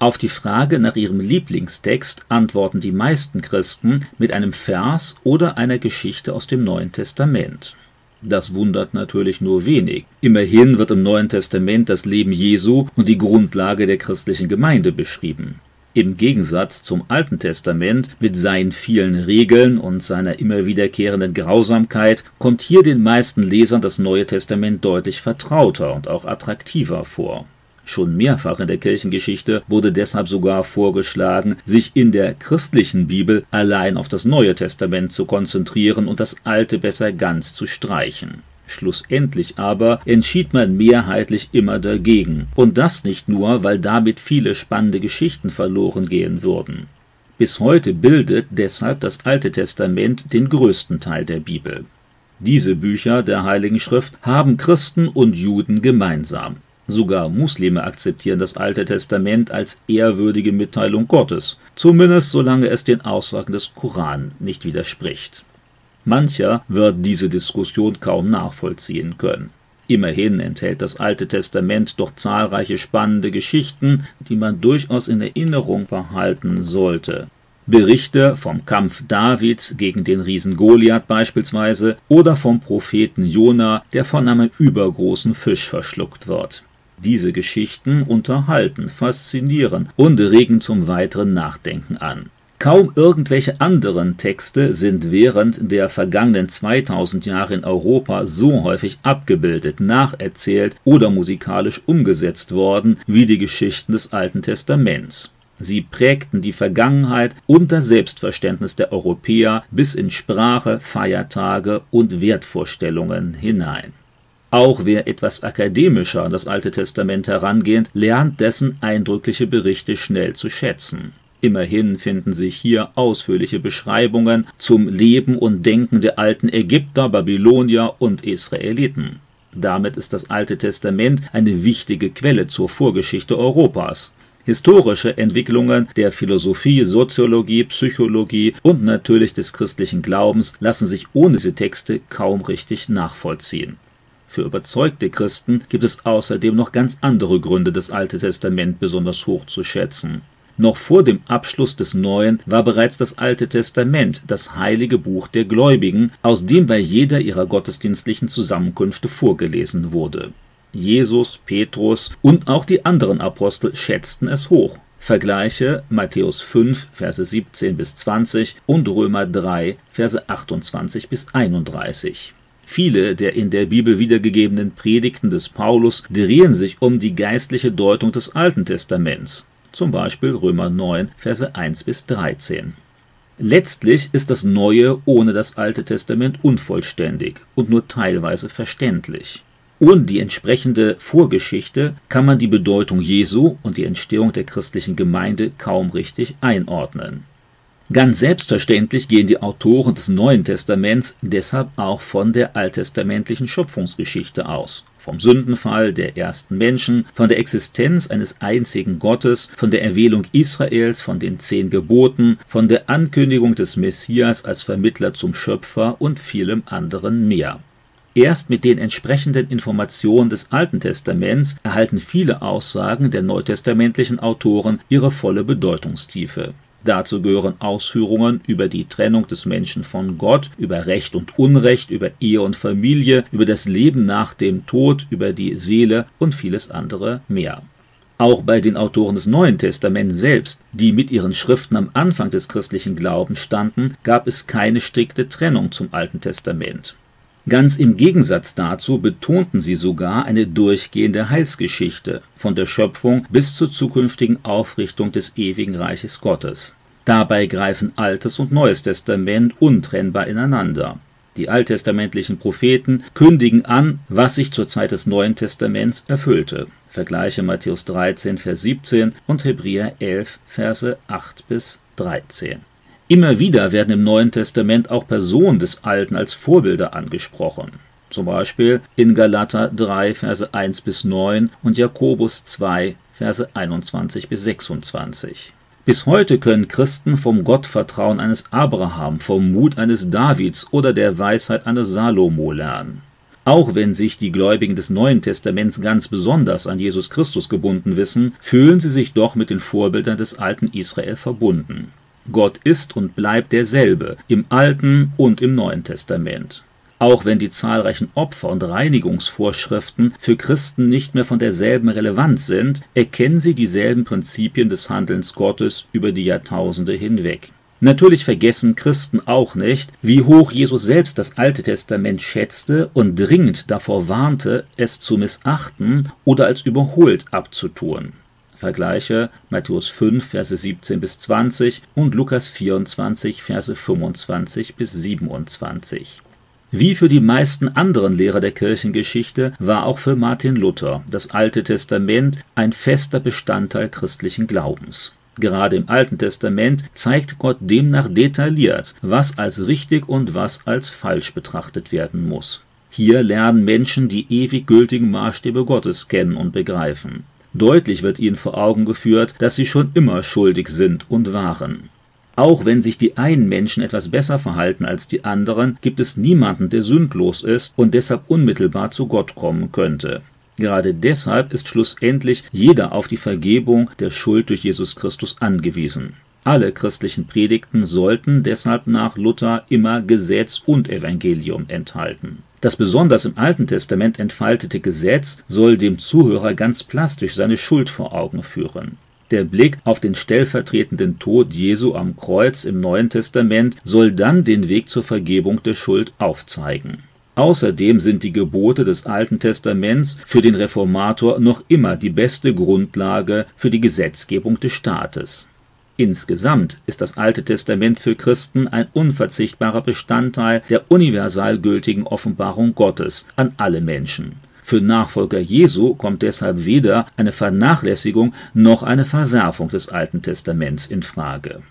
Auf die Frage nach ihrem Lieblingstext antworten die meisten Christen mit einem Vers oder einer Geschichte aus dem Neuen Testament. Das wundert natürlich nur wenig. Immerhin wird im Neuen Testament das Leben Jesu und die Grundlage der christlichen Gemeinde beschrieben. Im Gegensatz zum Alten Testament mit seinen vielen Regeln und seiner immer wiederkehrenden Grausamkeit kommt hier den meisten Lesern das Neue Testament deutlich vertrauter und auch attraktiver vor. Schon mehrfach in der Kirchengeschichte wurde deshalb sogar vorgeschlagen, sich in der christlichen Bibel allein auf das Neue Testament zu konzentrieren und das Alte besser ganz zu streichen. Schlussendlich aber entschied man mehrheitlich immer dagegen, und das nicht nur, weil damit viele spannende Geschichten verloren gehen würden. Bis heute bildet deshalb das Alte Testament den größten Teil der Bibel. Diese Bücher der Heiligen Schrift haben Christen und Juden gemeinsam. Sogar Muslime akzeptieren das Alte Testament als ehrwürdige Mitteilung Gottes, zumindest solange es den Aussagen des Koran nicht widerspricht. Mancher wird diese Diskussion kaum nachvollziehen können. Immerhin enthält das Alte Testament doch zahlreiche spannende Geschichten, die man durchaus in Erinnerung behalten sollte. Berichte vom Kampf Davids gegen den Riesen Goliath beispielsweise oder vom Propheten Jona, der von einem übergroßen Fisch verschluckt wird. Diese Geschichten unterhalten, faszinieren und regen zum weiteren Nachdenken an. Kaum irgendwelche anderen Texte sind während der vergangenen 2000 Jahre in Europa so häufig abgebildet, nacherzählt oder musikalisch umgesetzt worden wie die Geschichten des Alten Testaments. Sie prägten die Vergangenheit und das Selbstverständnis der Europäer bis in Sprache, Feiertage und Wertvorstellungen hinein. Auch wer etwas akademischer an das Alte Testament herangeht, lernt dessen eindrückliche Berichte schnell zu schätzen. Immerhin finden sich hier ausführliche Beschreibungen zum Leben und Denken der alten Ägypter, Babylonier und Israeliten. Damit ist das Alte Testament eine wichtige Quelle zur Vorgeschichte Europas. Historische Entwicklungen der Philosophie, Soziologie, Psychologie und natürlich des christlichen Glaubens lassen sich ohne diese Texte kaum richtig nachvollziehen. Für überzeugte Christen gibt es außerdem noch ganz andere Gründe, das Alte Testament besonders hoch zu schätzen. Noch vor dem Abschluss des Neuen war bereits das Alte Testament das heilige Buch der Gläubigen, aus dem bei jeder ihrer gottesdienstlichen Zusammenkünfte vorgelesen wurde. Jesus, Petrus und auch die anderen Apostel schätzten es hoch. Vergleiche Matthäus 5, Verse 17 bis 20 und Römer 3, Verse 28 bis 31. Viele der in der Bibel wiedergegebenen Predigten des Paulus drehen sich um die geistliche Deutung des Alten Testaments, zum Beispiel Römer 9, Verse 1 bis 13. Letztlich ist das Neue ohne das Alte Testament unvollständig und nur teilweise verständlich. Ohne die entsprechende Vorgeschichte kann man die Bedeutung Jesu und die Entstehung der christlichen Gemeinde kaum richtig einordnen. Ganz selbstverständlich gehen die Autoren des Neuen Testaments deshalb auch von der alttestamentlichen Schöpfungsgeschichte aus. Vom Sündenfall der ersten Menschen, von der Existenz eines einzigen Gottes, von der Erwählung Israels, von den zehn Geboten, von der Ankündigung des Messias als Vermittler zum Schöpfer und vielem anderen mehr. Erst mit den entsprechenden Informationen des Alten Testaments erhalten viele Aussagen der neutestamentlichen Autoren ihre volle Bedeutungstiefe. Dazu gehören Ausführungen über die Trennung des Menschen von Gott, über Recht und Unrecht, über Ehe und Familie, über das Leben nach dem Tod, über die Seele und vieles andere mehr. Auch bei den Autoren des Neuen Testaments selbst, die mit ihren Schriften am Anfang des christlichen Glaubens standen, gab es keine strikte Trennung zum Alten Testament. Ganz im Gegensatz dazu betonten sie sogar eine durchgehende Heilsgeschichte, von der Schöpfung bis zur zukünftigen Aufrichtung des ewigen Reiches Gottes. Dabei greifen Altes und Neues Testament untrennbar ineinander. Die alttestamentlichen Propheten kündigen an, was sich zur Zeit des Neuen Testaments erfüllte. Vergleiche Matthäus 13, Vers 17 und Hebräer 11, Verse 8 bis 13. Immer wieder werden im Neuen Testament auch Personen des Alten als Vorbilder angesprochen. Zum Beispiel in Galater 3, Verse 1 bis 9 und Jakobus 2, Verse 21 bis 26. Bis heute können Christen vom Gottvertrauen eines Abraham, vom Mut eines Davids oder der Weisheit eines Salomo lernen. Auch wenn sich die Gläubigen des Neuen Testaments ganz besonders an Jesus Christus gebunden wissen, fühlen sie sich doch mit den Vorbildern des alten Israel verbunden. Gott ist und bleibt derselbe im Alten und im Neuen Testament. Auch wenn die zahlreichen Opfer- und Reinigungsvorschriften für Christen nicht mehr von derselben Relevanz sind, erkennen sie dieselben Prinzipien des Handelns Gottes über die Jahrtausende hinweg. Natürlich vergessen Christen auch nicht, wie hoch Jesus selbst das Alte Testament schätzte und dringend davor warnte, es zu missachten oder als überholt abzutun. Vergleiche Matthäus 5, Verse 17 bis 20 und Lukas 24, Verse 25 bis 27. Wie für die meisten anderen Lehrer der Kirchengeschichte war auch für Martin Luther das Alte Testament ein fester Bestandteil christlichen Glaubens. Gerade im Alten Testament zeigt Gott demnach detailliert, was als richtig und was als falsch betrachtet werden muss. Hier lernen Menschen die ewig gültigen Maßstäbe Gottes kennen und begreifen. Deutlich wird ihnen vor Augen geführt, dass sie schon immer schuldig sind und waren. Auch wenn sich die einen Menschen etwas besser verhalten als die anderen, gibt es niemanden, der sündlos ist und deshalb unmittelbar zu Gott kommen könnte. Gerade deshalb ist schlussendlich jeder auf die Vergebung der Schuld durch Jesus Christus angewiesen. Alle christlichen Predigten sollten deshalb nach Luther immer Gesetz und Evangelium enthalten. Das besonders im Alten Testament entfaltete Gesetz soll dem Zuhörer ganz plastisch seine Schuld vor Augen führen. Der Blick auf den stellvertretenden Tod Jesu am Kreuz im Neuen Testament soll dann den Weg zur Vergebung der Schuld aufzeigen. Außerdem sind die Gebote des Alten Testaments für den Reformator noch immer die beste Grundlage für die Gesetzgebung des Staates. Insgesamt ist das Alte Testament für Christen ein unverzichtbarer Bestandteil der universal gültigen Offenbarung Gottes an alle Menschen. Für Nachfolger Jesu kommt deshalb weder eine Vernachlässigung noch eine Verwerfung des Alten Testaments in Frage